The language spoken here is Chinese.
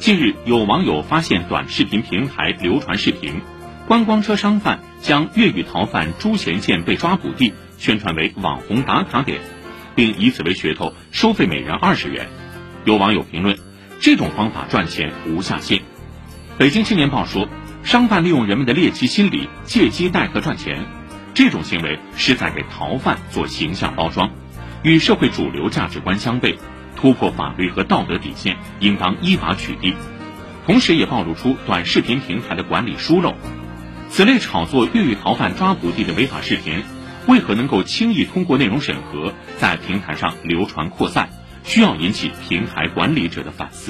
近日，有网友发现短视频平台流传视频，观光车商贩将越狱逃犯朱贤建被抓捕地宣传为网红打卡点，并以此为噱头收费每人二十元。有网友评论：这种方法赚钱无下限。北京青年报说，商贩利用人们的猎奇心理，借机待客赚钱，这种行为是在给逃犯做形象包装，与社会主流价值观相悖。突破法律和道德底线，应当依法取缔。同时，也暴露出短视频平台的管理疏漏。此类炒作越狱逃犯抓捕地的违法视频，为何能够轻易通过内容审核，在平台上流传扩散？需要引起平台管理者的反思。